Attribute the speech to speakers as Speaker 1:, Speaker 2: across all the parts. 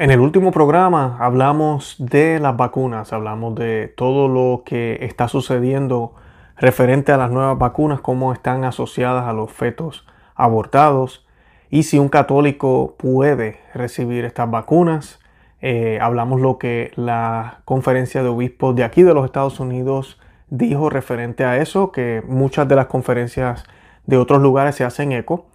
Speaker 1: En el último programa hablamos de las vacunas, hablamos de todo lo que está sucediendo referente a las nuevas vacunas, cómo están asociadas a los fetos abortados y si un católico puede recibir estas vacunas. Eh, hablamos lo que la conferencia de obispos de aquí de los Estados Unidos dijo referente a eso, que muchas de las conferencias de otros lugares se hacen eco.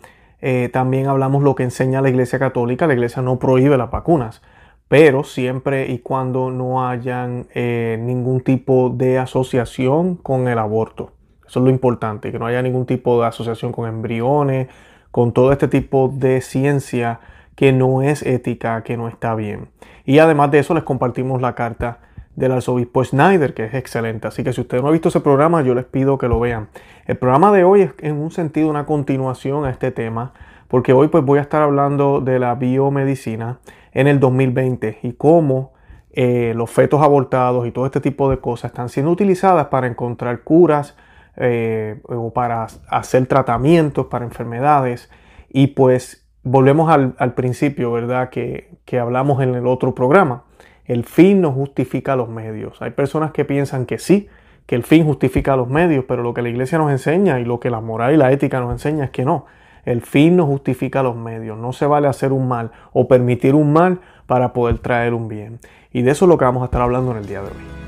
Speaker 1: Eh, también hablamos lo que enseña la Iglesia Católica. La Iglesia no prohíbe las vacunas, pero siempre y cuando no hayan eh, ningún tipo de asociación con el aborto. Eso es lo importante, que no haya ningún tipo de asociación con embriones, con todo este tipo de ciencia que no es ética, que no está bien. Y además de eso les compartimos la carta del arzobispo Snyder, que es excelente. Así que si usted no ha visto ese programa, yo les pido que lo vean. El programa de hoy es en un sentido una continuación a este tema, porque hoy pues voy a estar hablando de la biomedicina en el 2020 y cómo eh, los fetos abortados y todo este tipo de cosas están siendo utilizadas para encontrar curas eh, o para hacer tratamientos para enfermedades. Y pues volvemos al, principio, ¿verdad? Que, que hablamos en el otro programa el fin no justifica los medios. Hay personas que piensan que sí, que el fin justifica los medios, pero lo que la iglesia nos enseña y lo que la moral y la ética nos enseña es que no. El fin no justifica los medios. No se vale hacer un mal o permitir un mal para poder traer un bien. Y de eso es lo que vamos a estar hablando en el día de hoy.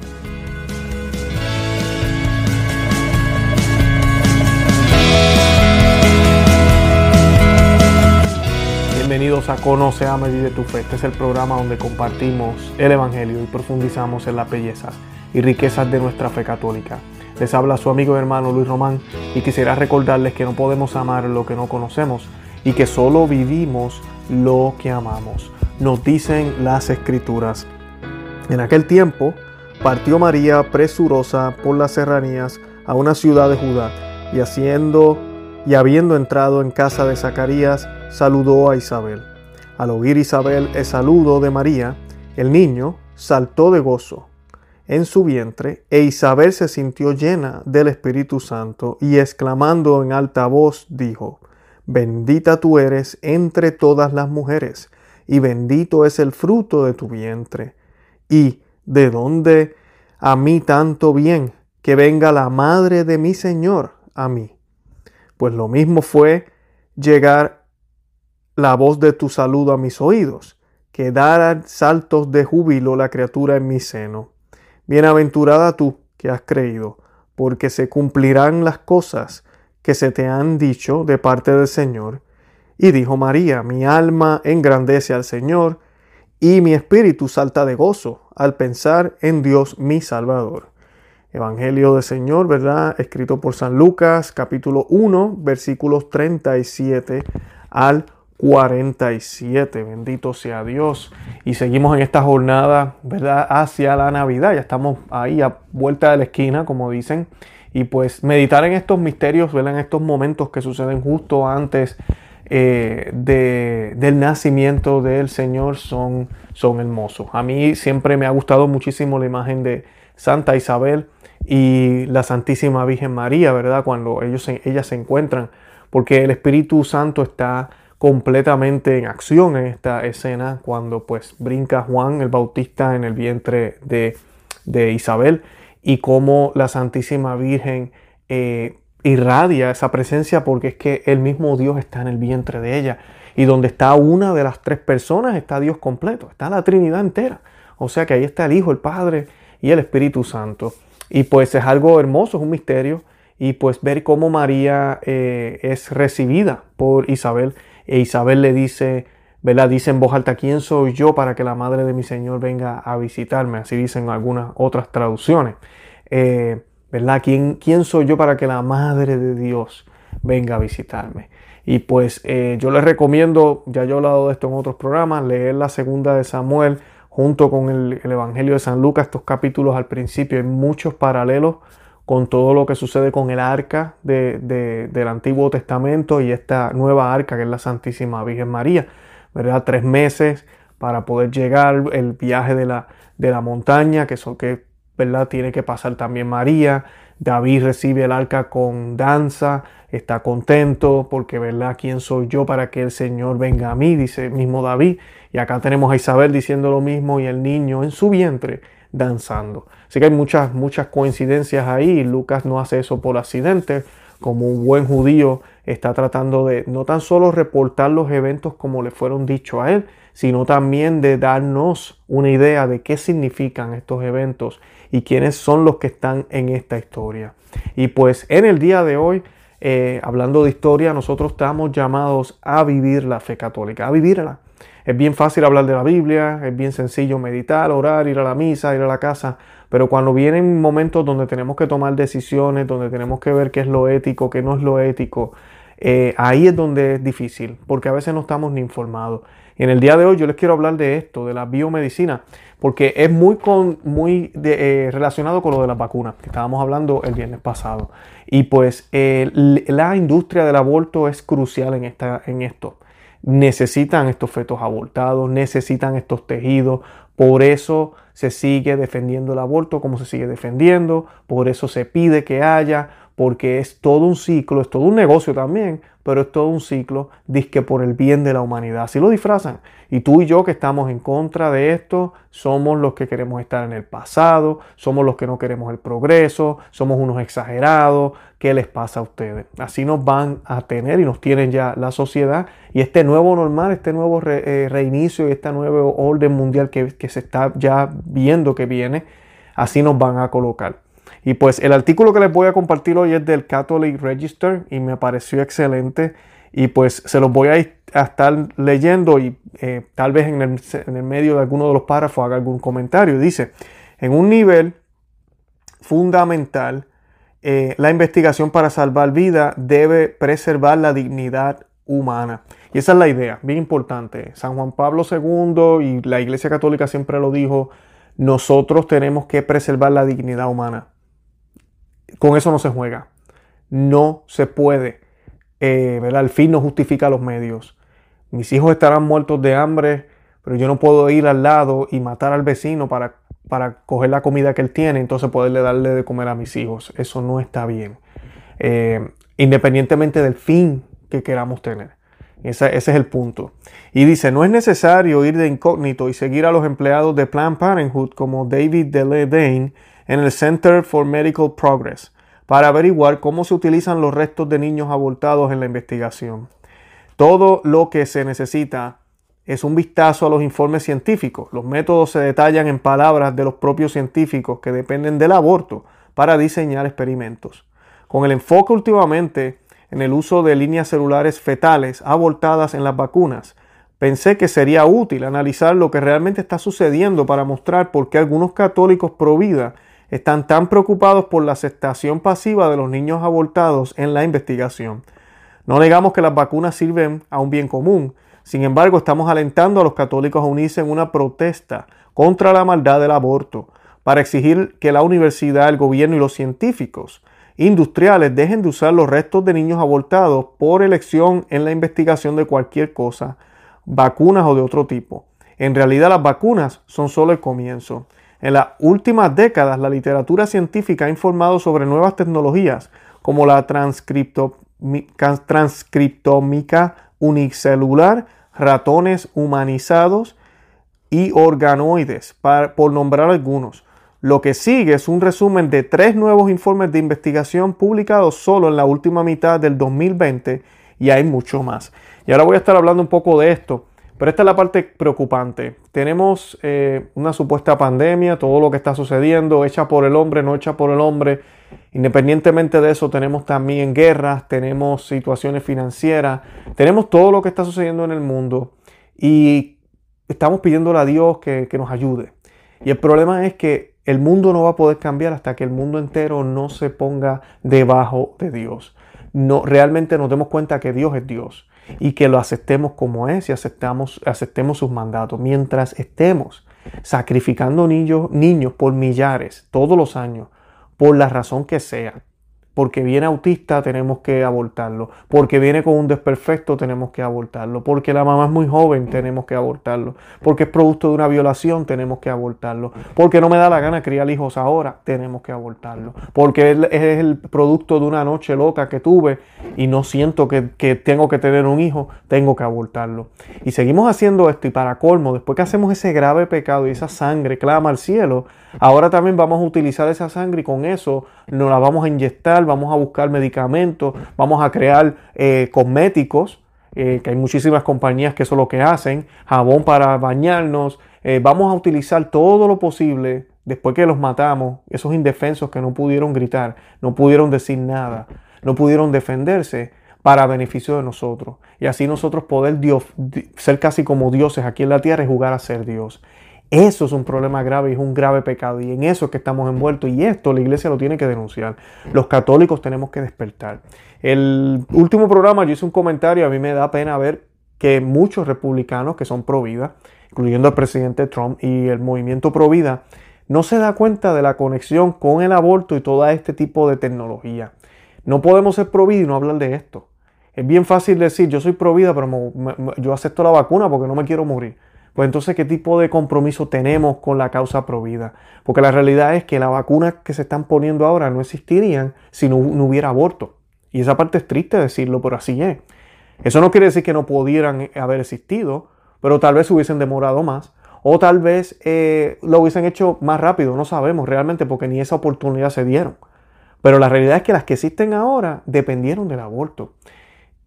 Speaker 1: Bienvenidos a Conoce, a y de tu fe. Este es el programa donde compartimos el Evangelio y profundizamos en las bellezas y riquezas de nuestra fe católica. Les habla su amigo y hermano Luis Román y quisiera recordarles que no podemos amar lo que no conocemos y que solo vivimos lo que amamos. Nos dicen las escrituras. En aquel tiempo partió María presurosa por las serranías a una ciudad de Judá y haciendo y habiendo entrado en casa de Zacarías, saludó a Isabel. Al oír Isabel el saludo de María, el niño saltó de gozo en su vientre, e Isabel se sintió llena del Espíritu Santo, y exclamando en alta voz dijo, Bendita tú eres entre todas las mujeres, y bendito es el fruto de tu vientre. ¿Y de dónde a mí tanto bien que venga la madre de mi Señor a mí? Pues lo mismo fue llegar la voz de tu saludo a mis oídos, que dará saltos de júbilo la criatura en mi seno. Bienaventurada tú que has creído, porque se cumplirán las cosas que se te han dicho de parte del Señor. Y dijo María, mi alma engrandece al Señor, y mi espíritu salta de gozo al pensar en Dios mi Salvador Evangelio del Señor, ¿verdad? Escrito por San Lucas, capítulo 1, versículos 37 al 47. Bendito sea Dios. Y seguimos en esta jornada, ¿verdad? Hacia la Navidad. Ya estamos ahí a vuelta de la esquina, como dicen. Y pues meditar en estos misterios, ¿verdad? En estos momentos que suceden justo antes eh, de, del nacimiento del Señor son, son hermosos. A mí siempre me ha gustado muchísimo la imagen de Santa Isabel y la Santísima Virgen María, ¿verdad? Cuando ellos, ellas se encuentran, porque el Espíritu Santo está completamente en acción en esta escena cuando pues brinca Juan el Bautista en el vientre de, Isabel y cómo la Santísima Virgen eh, irradia esa presencia porque es que el mismo Dios está en el vientre de ella y donde está una de las tres personas está Dios completo, está la Trinidad entera. O sea que ahí está el Hijo, el Padre y el Espíritu Santo. Y pues es algo hermoso, es un misterio. Y pues ver cómo María eh, es recibida por Isabel. E Isabel le dice, ¿verdad? Dice en voz alta, ¿quién soy yo para que la madre de mi Señor venga a visitarme? Así dicen algunas otras traducciones. Eh, ¿Verdad? ¿Quién, ¿Quién soy yo para que la madre de Dios venga a visitarme? Y pues eh, yo les recomiendo, ya yo he hablado de esto en otros programas, leer la segunda de Samuel junto con el, Evangelio de San Lucas, estos capítulos al principio, hay muchos paralelos con todo lo que sucede con el arca del Antiguo Testamento y esta nueva arca que es la Santísima Virgen María, ¿verdad? Tres meses para poder llegar, el viaje de la, de la montaña, que eso que, ¿verdad? Tiene que pasar también María. David recibe el arca con danza, está contento porque, ¿verdad? ¿Quién soy yo para que el Señor venga a mí? Dice mismo David. Y acá tenemos a Isabel diciendo lo mismo y el niño en su vientre danzando. Así que hay muchas, muchas coincidencias ahí. Lucas no hace eso por accidente. Como un buen judío está tratando de no tan solo reportar los eventos como le fueron dichos a él, sino también de darnos una idea de qué significan estos eventos y quiénes son los que están en esta historia. Y pues en el día de hoy, eh, hablando de historia, nosotros estamos llamados a vivir la fe católica, a vivirla. Es bien fácil hablar de la Biblia, es bien sencillo meditar, orar, ir a la misa, ir a la casa, pero cuando vienen momentos donde tenemos que tomar decisiones, donde tenemos que ver qué es lo ético, qué no es lo ético, eh, ahí es donde es difícil, porque a veces no estamos ni informados. Y en el día de hoy yo les quiero hablar de esto, de la biomedicina, porque es muy, muy eh, relacionado con lo de las vacunas, que estábamos hablando el viernes pasado. Y pues la industria del aborto es crucial en, esta, en esto necesitan estos fetos abortados, necesitan estos tejidos, por eso se sigue defendiendo el aborto como se sigue defendiendo, por eso se pide que haya, porque es todo un ciclo, es todo un negocio también, pero es todo un ciclo, disque por el bien de la humanidad. Así lo disfrazan. Y tú y yo que estamos en contra de esto, somos los que queremos estar en el pasado, somos los que no queremos el progreso, somos unos exagerados. ¿Qué les pasa a ustedes? Así nos van a tener y nos tienen ya la sociedad y este nuevo normal, este nuevo eh, reinicio y este nuevo orden mundial que, que se está ya viendo que viene, así nos van a colocar. Y pues el artículo que les voy a compartir hoy es del Catholic Register y me pareció excelente. Y pues se los voy a, estar leyendo y eh, tal vez en el, medio de alguno de los párrafos haga algún comentario. Dice, en un nivel fundamental, eh, la investigación para salvar vida debe preservar la dignidad humana. Y esa es la idea, bien importante. San Juan Pablo II y la Iglesia Católica siempre lo dijo, nosotros tenemos que preservar la dignidad humana con eso no se juega. No se puede. Eh, ¿verdad? El fin no justifica los medios. Mis hijos estarán muertos de hambre, pero yo no puedo ir al lado y matar al vecino para, para coger la comida que él tiene, entonces poderle darle de comer a mis hijos. Eso no está bien. Eh, independientemente del fin que queramos tener. Ese, ese, es el punto. Y dice, no es necesario ir de incógnito y seguir a los empleados de Planned Parenthood como David Deledane en el Center for Medical Progress para averiguar cómo se utilizan los restos de niños abortados en la investigación. Todo lo que se necesita es un vistazo a los informes científicos. Los métodos se detallan en palabras de los propios científicos que dependen del aborto para diseñar experimentos. Con el enfoque últimamente en el uso de líneas celulares fetales abortadas en las vacunas, pensé que sería útil analizar lo que realmente está sucediendo para mostrar por qué algunos católicos pro vida están tan preocupados por la aceptación pasiva de los niños abortados en la investigación. No negamos que las vacunas sirven a un bien común, sin embargo estamos alentando a los católicos a unirse en una protesta contra la maldad del aborto, para exigir que la universidad, el gobierno y los científicos industriales dejen de usar los restos de niños abortados por elección en la investigación de cualquier cosa, vacunas o de otro tipo. En realidad las vacunas son solo el comienzo. En las últimas décadas, la literatura científica ha informado sobre nuevas tecnologías como la transcriptómica unicelular, ratones humanizados y organoides, por nombrar algunos. Lo que sigue es un resumen de tres nuevos informes de investigación publicados solo en la última mitad del 2020 y hay mucho más. Y ahora voy a estar hablando un poco de esto pero esta es la parte preocupante. Tenemos eh, una supuesta pandemia, todo lo que está sucediendo, hecha por el hombre, no hecha por el hombre. Independientemente de eso, tenemos también guerras, tenemos situaciones financieras, tenemos todo lo que está sucediendo en el mundo y estamos pidiéndole a Dios que, que nos ayude. Y el problema es que el mundo no va a poder cambiar hasta que el mundo entero no se ponga debajo de Dios. No, realmente nos demos cuenta que Dios es Dios y que lo aceptemos como es y aceptemos sus mandatos. Mientras estemos sacrificando niños, niños por millares todos los años, por la razón que sea, porque viene autista tenemos que abortarlo, porque viene con un desperfecto tenemos que abortarlo, porque la mamá es muy joven tenemos que abortarlo, porque es producto de una violación tenemos que abortarlo, porque no me da la gana criar hijos ahora tenemos que abortarlo, porque es el producto de una noche loca que tuve y no siento que, que tengo que tener un hijo, tengo que abortarlo. Y seguimos haciendo esto y para colmo, después que hacemos ese grave pecado y esa sangre clama al cielo, ahora también vamos a utilizar esa sangre y con eso nos la vamos a inyectar, vamos a buscar medicamentos, vamos a crear eh, cosméticos, eh, que hay muchísimas compañías que eso es lo que hacen, jabón para bañarnos, eh, vamos a utilizar todo lo posible después que los matamos, esos indefensos que no pudieron gritar, no pudieron decir nada, no pudieron defenderse para beneficio de nosotros. Y así nosotros poder Dios, ser casi como dioses aquí en la tierra y jugar a ser Dios. Eso es un problema grave y es un grave pecado y en eso es que estamos envueltos y esto la iglesia lo tiene que denunciar. Los católicos tenemos que despertar. El último programa yo hice un comentario, a mí me da pena ver que muchos republicanos que son pro vida, incluyendo el presidente Trump y el movimiento pro vida, no se da cuenta de la conexión con el aborto y todo este tipo de tecnología. No podemos ser pro vida y no hablar de esto. Es bien fácil decir, yo soy pro vida, pero yo acepto la vacuna porque no me quiero morir. Pues entonces, ¿qué tipo de compromiso tenemos con la causa provida? Porque la realidad es que las vacunas que se están poniendo ahora no existirían si no, hubiera aborto. Y esa parte es triste decirlo, pero así es. Eso no quiere decir que no pudieran haber existido, pero tal vez hubiesen demorado más. O tal vez eh, lo hubiesen hecho más rápido, no sabemos realmente porque ni esa oportunidad se dieron. Pero la realidad es que las que existen ahora dependieron del aborto.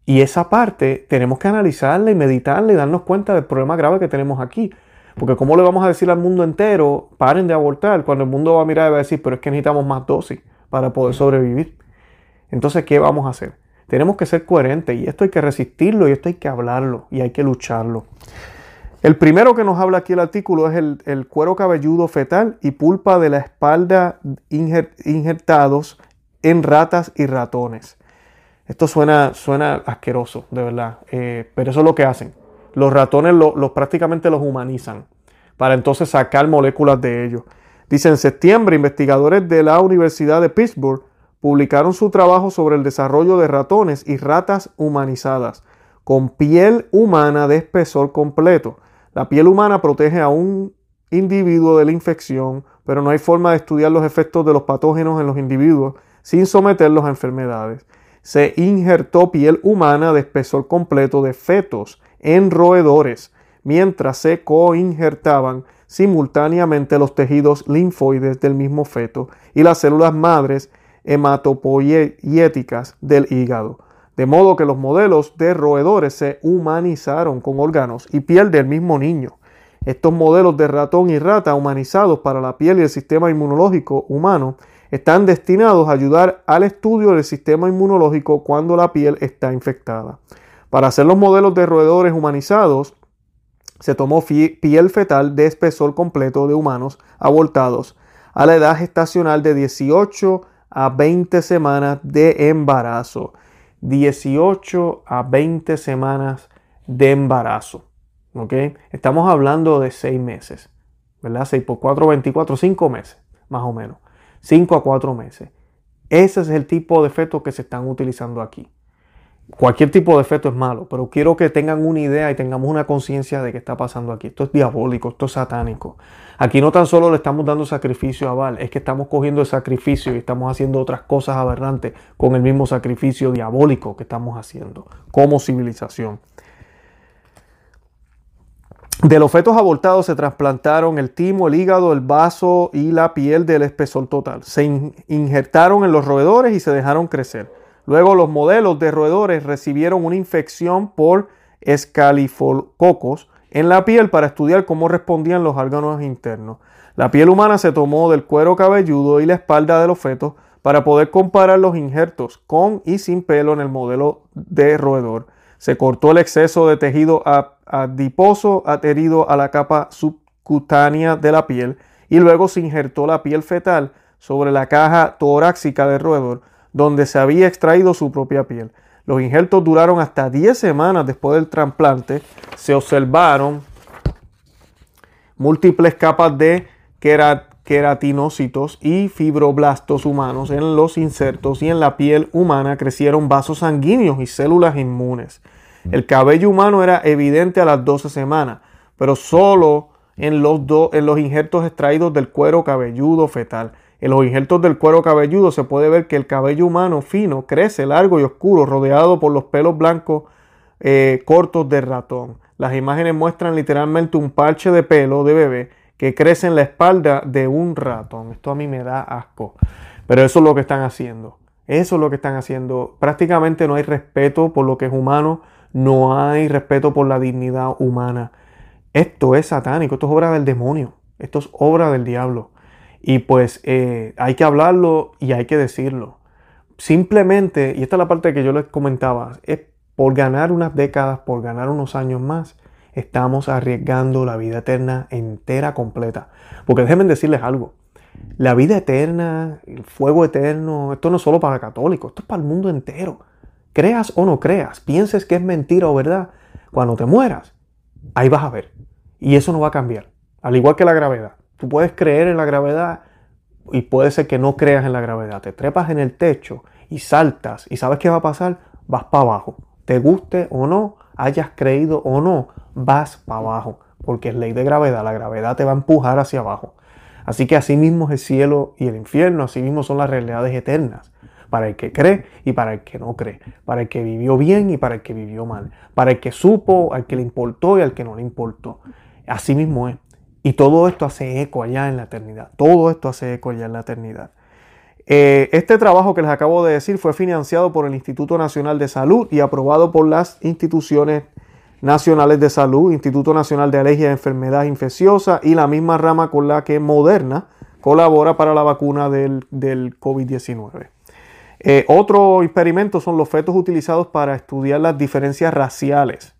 Speaker 1: Y esa parte tenemos que analizarla y meditarla y darnos cuenta del problema grave que tenemos aquí. Porque ¿cómo le vamos a decir al mundo entero, paren de abortar, cuando el mundo va a mirar y va a decir, pero es que necesitamos más dosis para poder sobrevivir? Entonces, ¿qué vamos a hacer? Tenemos que ser coherentes y esto hay que resistirlo y esto hay que hablarlo y hay que lucharlo. El primero que nos habla aquí el artículo es el, cuero cabelludo fetal y pulpa de la espalda injertados en ratas y ratones. Esto suena, suena asqueroso, de verdad. Eh, pero eso es lo que hacen. Los ratones los prácticamente los humanizan para entonces sacar moléculas de ellos. Dice, en septiembre, investigadores de la Universidad de Pittsburgh publicaron su trabajo sobre el desarrollo de ratones y ratas humanizadas con piel humana de espesor completo. La piel humana protege a un individuo de la infección, pero no hay forma de estudiar los efectos de los patógenos en los individuos sin someterlos a enfermedades se injertó piel humana de espesor completo de fetos en roedores, mientras se coinjertaban simultáneamente los tejidos linfoides del mismo feto y las células madres hematopoieticas del hígado. De modo que los modelos de roedores se humanizaron con órganos y piel del mismo niño. Estos modelos de ratón y rata humanizados para la piel y el sistema inmunológico humano están destinados a ayudar al estudio del sistema inmunológico cuando la piel está infectada. Para hacer los modelos de roedores humanizados, se tomó piel fetal de espesor completo de humanos abortados a la edad gestacional de 18 a 20 semanas de embarazo. 18 a 20 semanas de embarazo. ¿Ok? Estamos hablando de 6 meses. ¿Verdad? 6 por 4, 24, 5 meses, más o menos. 5 a 4 meses. Ese es el tipo de feto que se están utilizando aquí. Cualquier tipo de feto es malo, pero quiero que tengan una idea y tengamos una conciencia de qué está pasando aquí. Esto es diabólico, esto es satánico. Aquí no tan solo le estamos dando sacrificio a Val, es que estamos cogiendo el sacrificio y estamos haciendo otras cosas aberrantes con el mismo sacrificio diabólico que estamos haciendo como civilización. De los fetos abortados se trasplantaron el timo, el hígado, el vaso y la piel del espesor total. Se injertaron en los roedores y se dejaron crecer. Luego los modelos de roedores recibieron una infección por escalifococos en la piel para estudiar cómo respondían los órganos internos. La piel humana se tomó del cuero cabelludo y la espalda de los fetos para poder comparar los injertos con y sin pelo en el modelo de roedor. Se cortó el exceso de tejido a adiposo adherido a la capa subcutánea de la piel y luego se injertó la piel fetal sobre la caja torácica del roedor donde se había extraído su propia piel. Los injertos duraron hasta 10 semanas después del trasplante. Se observaron múltiples capas de queratinocitos y fibroblastos humanos en los insertos y en la piel humana crecieron vasos sanguíneos y células inmunes. El cabello humano era evidente a las 12 semanas, pero solo en los, en los injertos extraídos del cuero cabelludo fetal. En los injertos del cuero cabelludo se puede ver que el cabello humano fino crece largo y oscuro, rodeado por los pelos blancos eh, cortos de ratón. Las imágenes muestran literalmente un parche de pelo de bebé que crece en la espalda de un ratón. Esto a mí me da asco. Pero eso es lo que están haciendo. Eso es lo que están haciendo. Prácticamente no hay respeto por lo que es humano. No hay respeto por la dignidad humana. Esto es satánico. Esto es obra del demonio. Esto es obra del diablo. Y pues eh, hay que hablarlo y hay que decirlo. Simplemente, y esta es la parte que yo les comentaba, es por ganar unas décadas, por ganar unos años más, estamos arriesgando la vida eterna entera, completa. Porque déjenme decirles algo. La vida eterna, el fuego eterno, esto no es solo para católicos, esto es para el mundo entero. Creas o no creas, pienses que es mentira o verdad, cuando te mueras, ahí vas a ver. Y eso no va a cambiar. Al igual que la gravedad. Tú puedes creer en la gravedad y puede ser que no creas en la gravedad. Te trepas en el techo y saltas y sabes qué va a pasar, vas para abajo. Te guste o no, hayas creído o no, vas para abajo, porque es ley de gravedad, la gravedad te va a empujar hacia abajo. Así que así mismo es el cielo y el infierno, así mismo son las realidades eternas, para el que cree y para el que no cree, para el que vivió bien y para el que vivió mal, para el que supo, al que le importó y al que no le importó. Así mismo es. Y todo esto hace eco allá en la eternidad, todo esto hace eco allá en la eternidad. Eh, este trabajo que les acabo de decir fue financiado por el Instituto Nacional de Salud y aprobado por las instituciones nacionales de salud, Instituto Nacional de Alergia y Enfermedad Infecciosa y la misma rama con la que Moderna colabora para la vacuna del, COVID-19. Eh, otro experimento son los fetos utilizados para estudiar las diferencias raciales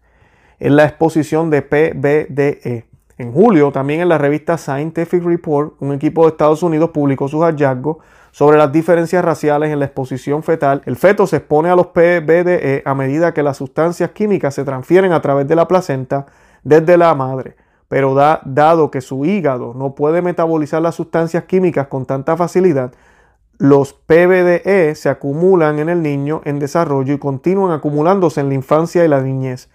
Speaker 1: en la exposición de PBDE. En julio, también en la revista Scientific Report, un equipo de Estados Unidos publicó sus hallazgos sobre las diferencias raciales en la exposición fetal, el feto se expone a los PBDE a medida que las sustancias químicas se transfieren a través de la placenta desde la madre. Pero dado que su hígado no puede metabolizar las sustancias químicas con tanta facilidad, los PBDE se acumulan en el niño en desarrollo y continúan acumulándose en la infancia y la niñez.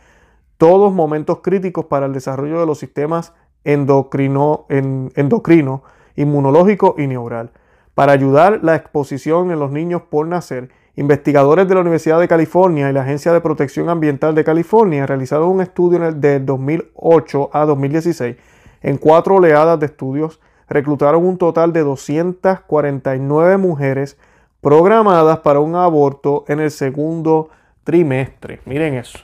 Speaker 1: Todos momentos críticos para el desarrollo de los sistemas endocrino, endocrino inmunológico y neural. Para ayudar la exposición en los niños por nacer, investigadores de la Universidad de California y la Agencia de Protección Ambiental de California realizaron un estudio de 2008 a 2016. En cuatro oleadas de estudios reclutaron un total de 249 mujeres programadas para un aborto en el segundo trimestre. Miren eso.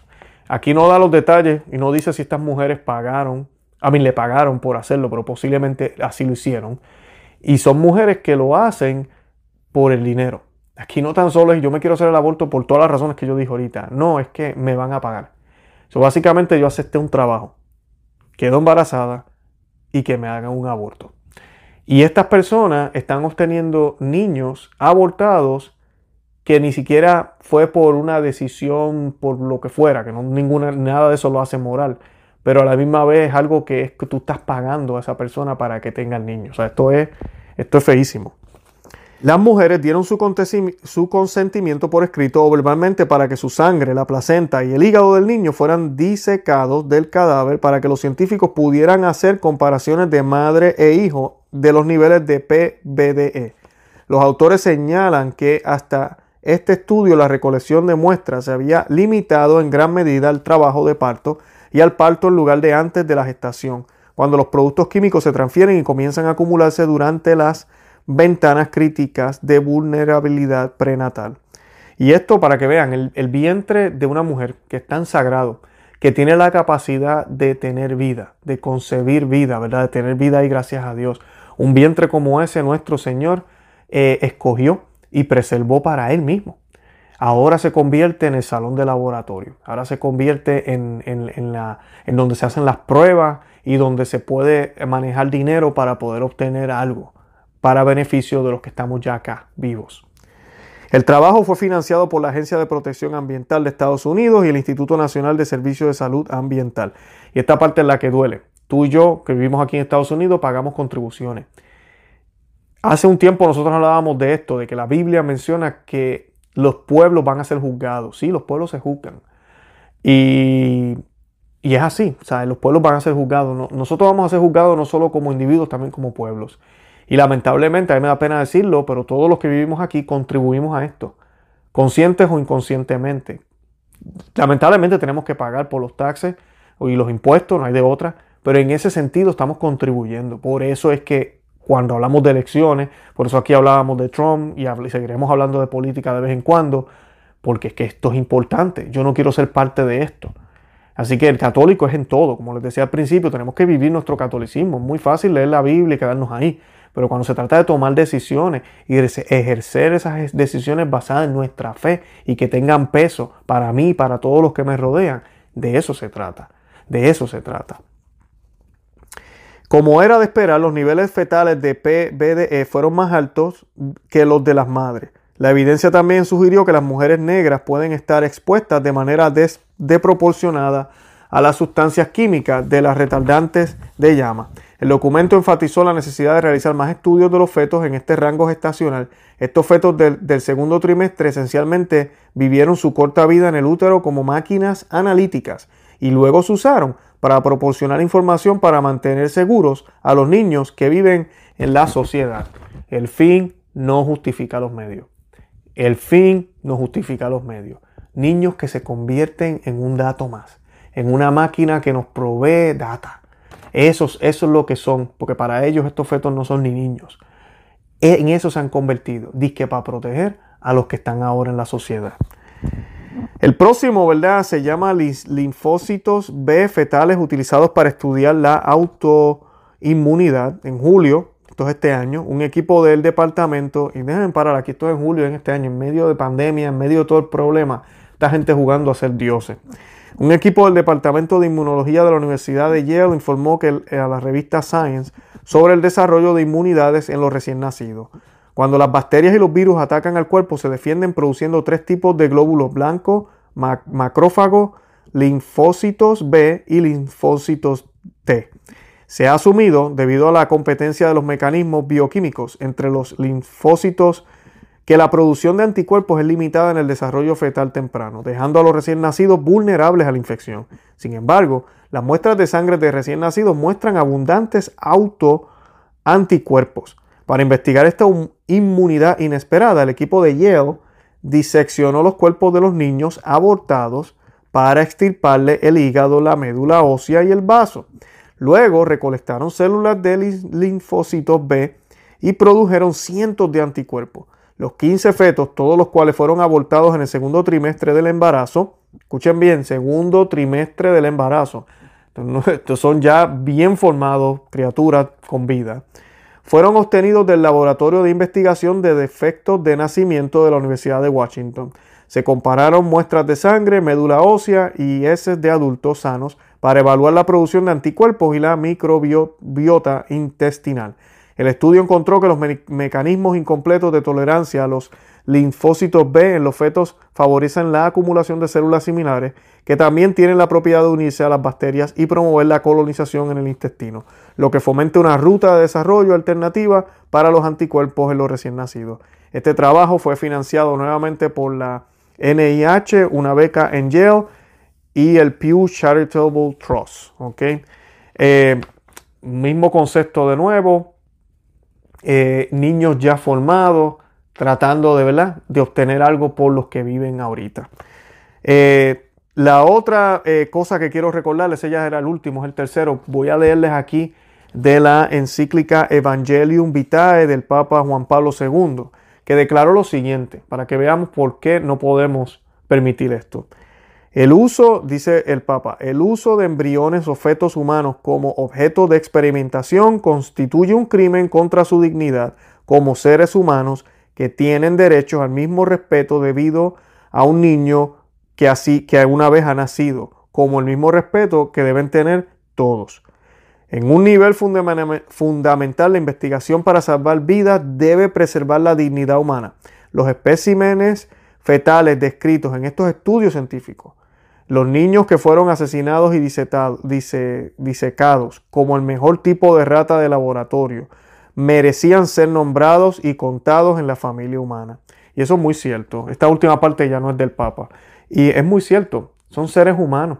Speaker 1: Aquí no da los detalles y no dice si estas mujeres pagaron, a mí le pagaron por hacerlo, pero posiblemente así lo hicieron. Y son mujeres que lo hacen por el dinero. Aquí no tan solo es yo me quiero hacer el aborto por todas las razones que yo dije ahorita. No, es que me van a pagar. So, básicamente yo acepté un trabajo, quedo embarazada y que me hagan un aborto. Y estas personas están obteniendo niños abortados que ni siquiera fue por una decisión, por lo que fuera, que no ninguna, nada de eso lo hace moral, pero a la misma vez es algo que es que tú estás pagando a esa persona para que tenga el niño. O sea, esto es, esto es feísimo. Las mujeres dieron su, su consentimiento por escrito o verbalmente para que su sangre, la placenta y el hígado del niño fueran disecados del cadáver para que los científicos pudieran hacer comparaciones de madre e hijo de los niveles de PBDE. Los autores señalan que hasta este estudio la recolección de muestras se había limitado en gran medida al trabajo de parto y al parto en lugar de antes de la gestación, cuando los productos químicos se transfieren y comienzan a acumularse durante las ventanas críticas de vulnerabilidad prenatal. Y esto para que vean, el, vientre de una mujer que es tan sagrado, que tiene la capacidad de tener vida, de concebir vida, ¿verdad? De tener vida y gracias a Dios. Un vientre como ese nuestro Señor eh, escogió y preservó para Él mismo ahora se convierte en el salón de laboratorio, ahora se convierte en, la, en donde se hacen las pruebas y donde se puede manejar dinero para poder obtener algo para beneficio de los que estamos ya acá vivos. El trabajo fue financiado por la Agencia de Protección Ambiental de Estados Unidos y el Instituto Nacional de Servicios de Salud Ambiental. Y esta parte es la que duele. Tú y yo, que vivimos aquí en Estados Unidos, pagamos contribuciones. hace un tiempo nosotros hablábamos de esto, de que la Biblia menciona que los pueblos van a ser juzgados. Sí, los pueblos se juzgan. Y, y es así, sea, los pueblos van a ser juzgados. Nosotros vamos a ser juzgados no solo como individuos, también como pueblos. Y lamentablemente, a mí me da pena decirlo, pero todos los que vivimos aquí contribuimos a esto, conscientes o inconscientemente. Lamentablemente tenemos que pagar por los taxes y los impuestos, no hay de otra, pero en ese sentido estamos contribuyendo. Por eso es que cuando hablamos de elecciones, por eso aquí hablábamos de Trump y seguiremos hablando de política de vez en cuando, porque es que esto es importante. Yo no quiero ser parte de esto. Así que el católico es en todo. Como les decía al principio, tenemos que vivir nuestro catolicismo. Es muy fácil leer la Biblia y quedarnos ahí. Pero cuando se trata de tomar decisiones y ejercer esas decisiones basadas en nuestra fe y que tengan peso para mí y para todos los que me rodean, de eso se trata. De eso se trata. Como era de esperar, los niveles fetales de PBDE fueron más altos que los de las madres. La evidencia también sugirió que las mujeres negras pueden estar expuestas de manera desproporcionada a las sustancias químicas de las retardantes de llama. El documento enfatizó la necesidad de realizar más estudios de los fetos en este rango gestacional. Estos fetos del, del, segundo trimestre esencialmente vivieron su corta vida en el útero como máquinas analíticas y luego se usaron para proporcionar información para mantener seguros a los niños que viven en la sociedad. El fin no justifica los medios. El fin no justifica los medios. Niños que se convierten en un dato más, en una máquina que nos provee data. Eso, eso es lo que son, porque para ellos estos fetos no son ni niños. En eso se han convertido, disque para proteger a los que están ahora en la sociedad. El próximo, ¿verdad? Se llama linfocitos B fetales utilizados para estudiar la autoinmunidad. En julio, esto es este año, un equipo del departamento, y déjenme parar aquí, esto es en julio, en este año, en medio de pandemia, en medio de todo el problema, esta gente jugando a ser dioses. Un equipo del Departamento de Inmunología de la Universidad de Yale informó que a la revista Science sobre el desarrollo de inmunidades en los recién nacidos. Cuando las bacterias y los virus atacan al cuerpo, se defienden produciendo tres tipos de glóbulos blancos, macrófagos, linfocitos B y linfocitos T. Se ha asumido, debido a la competencia de los mecanismos bioquímicos entre los linfocitos, que la producción de anticuerpos es limitada en el desarrollo fetal temprano, dejando a los recién nacidos vulnerables a la infección. Sin embargo, las muestras de sangre de recién nacidos muestran abundantes autoanticuerpos. Para investigar esta inmunidad inesperada, el equipo de Yale diseccionó los cuerpos de los niños abortados para extirparle el hígado, la médula ósea y el vaso. Luego recolectaron células de linfocitos B y produjeron cientos de anticuerpos. Los 15 fetos, todos los cuales fueron abortados en el segundo trimestre del embarazo, escuchen bien, segundo trimestre del embarazo, estos son ya bien formados, criaturas con vida, fueron obtenidos del Laboratorio de Investigación de Defectos de Nacimiento de la Universidad de Washington. Se compararon muestras de sangre, médula ósea y heces de adultos sanos para evaluar la producción de anticuerpos y la microbiota intestinal. El estudio encontró que los mecanismos incompletos de tolerancia a los linfocitos B en los fetos favorecen la acumulación de células similares que también tienen la propiedad de unirse a las bacterias y promover la colonización en el intestino, lo que fomenta una ruta de desarrollo alternativa para los anticuerpos en los recién nacidos. Este trabajo fue financiado nuevamente por la NIH, una beca en Yale y el Pew Charitable Trust. Eh, mismo concepto de nuevo, eh, niños ya formados, tratando de, ¿verdad? de obtener algo por los que viven ahorita. Eh, la otra eh, cosa que quiero recordarles, ella era el último, es el tercero. Voy a leerles aquí de la encíclica Evangelium Vitae del Papa Juan Pablo II, que declaró lo siguiente, para que veamos por qué no podemos permitir esto. El uso, dice el Papa, el uso de embriones o fetos humanos como objeto de experimentación constituye un crimen contra su dignidad como seres humanos que tienen derecho al mismo respeto debido a un niño que así que una vez ha nacido, como el mismo respeto que deben tener todos. En un nivel fundamental, la investigación para salvar vidas debe preservar la dignidad humana. Los especímenes fetales descritos en estos estudios científicos, los niños que fueron asesinados y disecados como el mejor tipo de rata de laboratorio, merecían ser nombrados y contados en la familia humana. Y eso es muy cierto. Esta última parte ya no es del Papa. Y es muy cierto. Son seres humanos.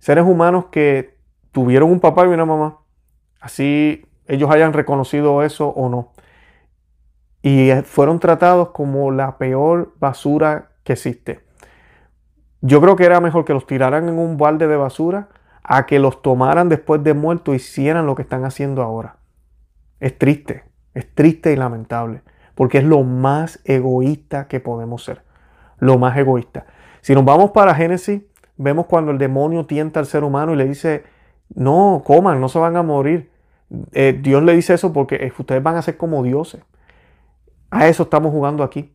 Speaker 1: Seres humanos que tuvieron un papá y una mamá. Así ellos hayan reconocido eso o no. Y fueron tratados como la peor basura que existe. Yo creo que era mejor que los tiraran en un balde de basura a que los tomaran después de muerto y hicieran lo que están haciendo ahora. Es triste, es triste y lamentable, porque es lo más egoísta que podemos ser, lo más egoísta. Si nos vamos para Génesis, vemos cuando el demonio tienta al ser humano y le dice, no, coman, no se van a morir. Eh, Dios le dice eso porque ustedes van a ser como dioses. A eso estamos jugando aquí.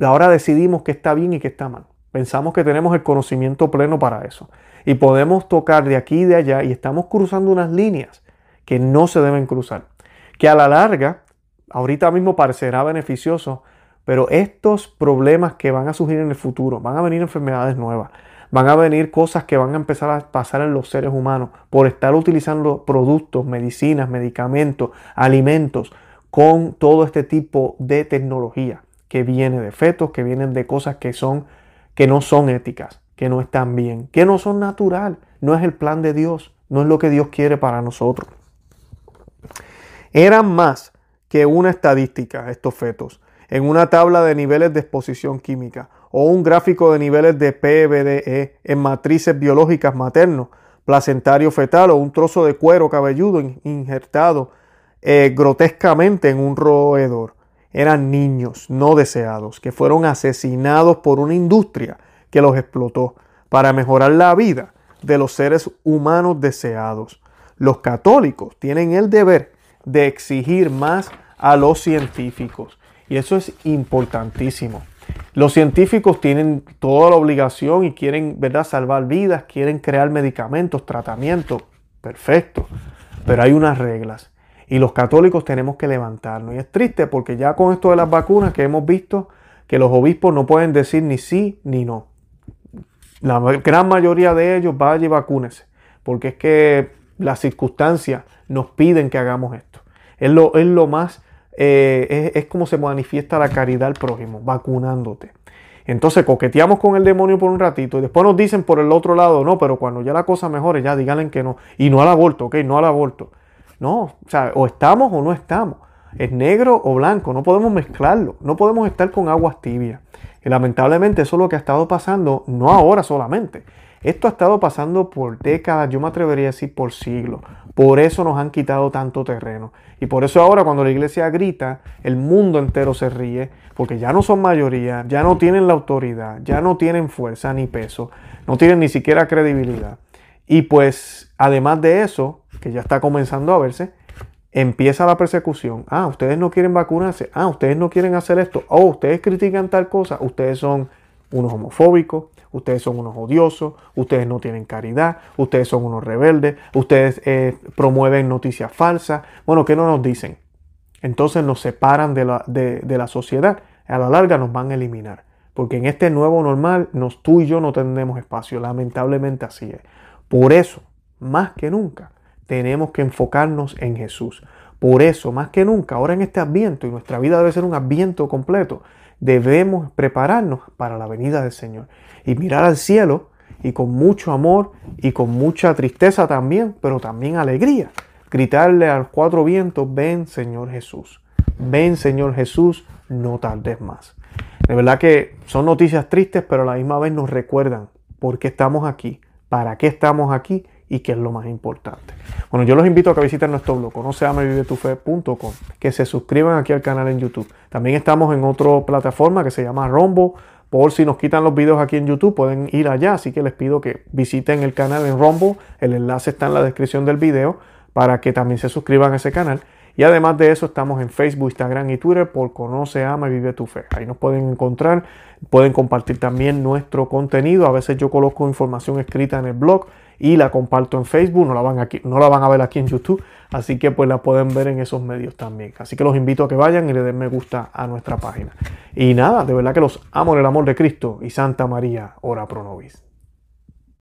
Speaker 1: Ahora decidimos que está bien y que está mal. Pensamos que tenemos el conocimiento pleno para eso. Y podemos tocar de aquí y de allá y estamos cruzando unas líneas que no se deben cruzar. Que a la larga, ahorita mismo parecerá beneficioso, pero estos problemas que van a surgir en el futuro, van a venir enfermedades nuevas, van a venir cosas que van a empezar a pasar en los seres humanos por estar utilizando productos, medicinas, medicamentos, alimentos con todo este tipo de tecnología que viene de fetos, que vienen de cosas que son que no son éticas, que no están bien, que no son natural, no es el plan de Dios, no es lo que Dios quiere para nosotros. Eran más que una estadística estos fetos en una tabla de niveles de exposición química o un gráfico de niveles de PBDE en matrices biológicas maternos, placentario fetal o un trozo de cuero cabelludo injertado eh, grotescamente en un roedor. Eran niños no deseados que fueron asesinados por una industria que los explotó para mejorar la vida de los seres humanos deseados. Los católicos tienen el deber de exigir más a los científicos. Y eso es importantísimo. Los científicos tienen toda la obligación y quieren, ¿verdad?, salvar vidas, quieren crear medicamentos, tratamientos. Perfecto. Pero hay unas reglas. Y los católicos tenemos que levantarnos. Y es triste porque ya con esto de las vacunas que hemos visto que los obispos no pueden decir ni sí ni no. La gran mayoría de ellos vaya y vacúnese. Porque es que las circunstancias nos piden que hagamos esto. Es lo, es lo más eh, es, como se manifiesta la caridad al prójimo, vacunándote. Entonces coqueteamos con el demonio por un ratito y después nos dicen por el otro lado, no, pero cuando ya la cosa mejore, ya díganle que no. Y no al aborto, ok, no al aborto. No, o sea, o estamos o no estamos. Es negro o blanco, no podemos mezclarlo, no podemos estar con aguas tibias. Y lamentablemente eso es lo que ha estado pasando, no ahora solamente. Esto ha estado pasando por décadas, yo me atrevería a decir por siglos. Por eso nos han quitado tanto terreno. Y por eso ahora cuando la iglesia grita, el mundo entero se ríe, porque ya no son mayoría, ya no tienen la autoridad, ya no tienen fuerza ni peso, no tienen ni siquiera credibilidad. Y pues además de eso, que ya está comenzando a verse, empieza la persecución. Ah, ustedes no quieren vacunarse. Ah, ustedes no quieren hacer esto. Oh, ustedes critican tal cosa. Ustedes son unos homofóbicos, ustedes son unos odiosos, ustedes no tienen caridad, ustedes son unos rebeldes, ustedes eh, promueven noticias falsas. Bueno, ¿qué no nos dicen? Entonces nos separan de la, de, la sociedad. A la larga nos van a eliminar. Porque en este nuevo normal, nos, tú y yo no tenemos espacio. Lamentablemente así es. Por eso, más que nunca, tenemos que enfocarnos en Jesús. Por eso, más que nunca, ahora en este adviento, y nuestra vida debe ser un adviento completo, debemos prepararnos para la venida del Señor y mirar al cielo y con mucho amor y con mucha tristeza también, pero también alegría, gritarle a los cuatro vientos, ven Señor Jesús, ven Señor Jesús, no tardes más. De verdad que son noticias tristes, pero a la misma vez nos recuerdan por qué estamos aquí, para qué estamos aquí y qué es lo más importante. Bueno, yo los invito a que visiten nuestro blog, conoceamevivetufe.com, que se suscriban aquí al canal en YouTube. También estamos en otra plataforma que se llama Rombo. Por si nos quitan los videos aquí en YouTube, pueden ir allá. Así que les pido que visiten el canal en Rombo. El enlace está en la descripción del video para que también se suscriban a ese canal. Y además de eso, estamos en Facebook, Instagram y Twitter por Conoce, Ama Vive tu Fe. Ahí nos pueden encontrar, pueden compartir también nuestro contenido. A veces yo coloco información escrita en el blog y la comparto en Facebook, no la van, aquí, no la van a ver aquí en YouTube, así que pues la pueden ver en esos medios también. Así que los invito a que vayan y le den me gusta a nuestra página. Y nada, de verdad que los amo en el amor de Cristo y Santa María, ora pro nobis.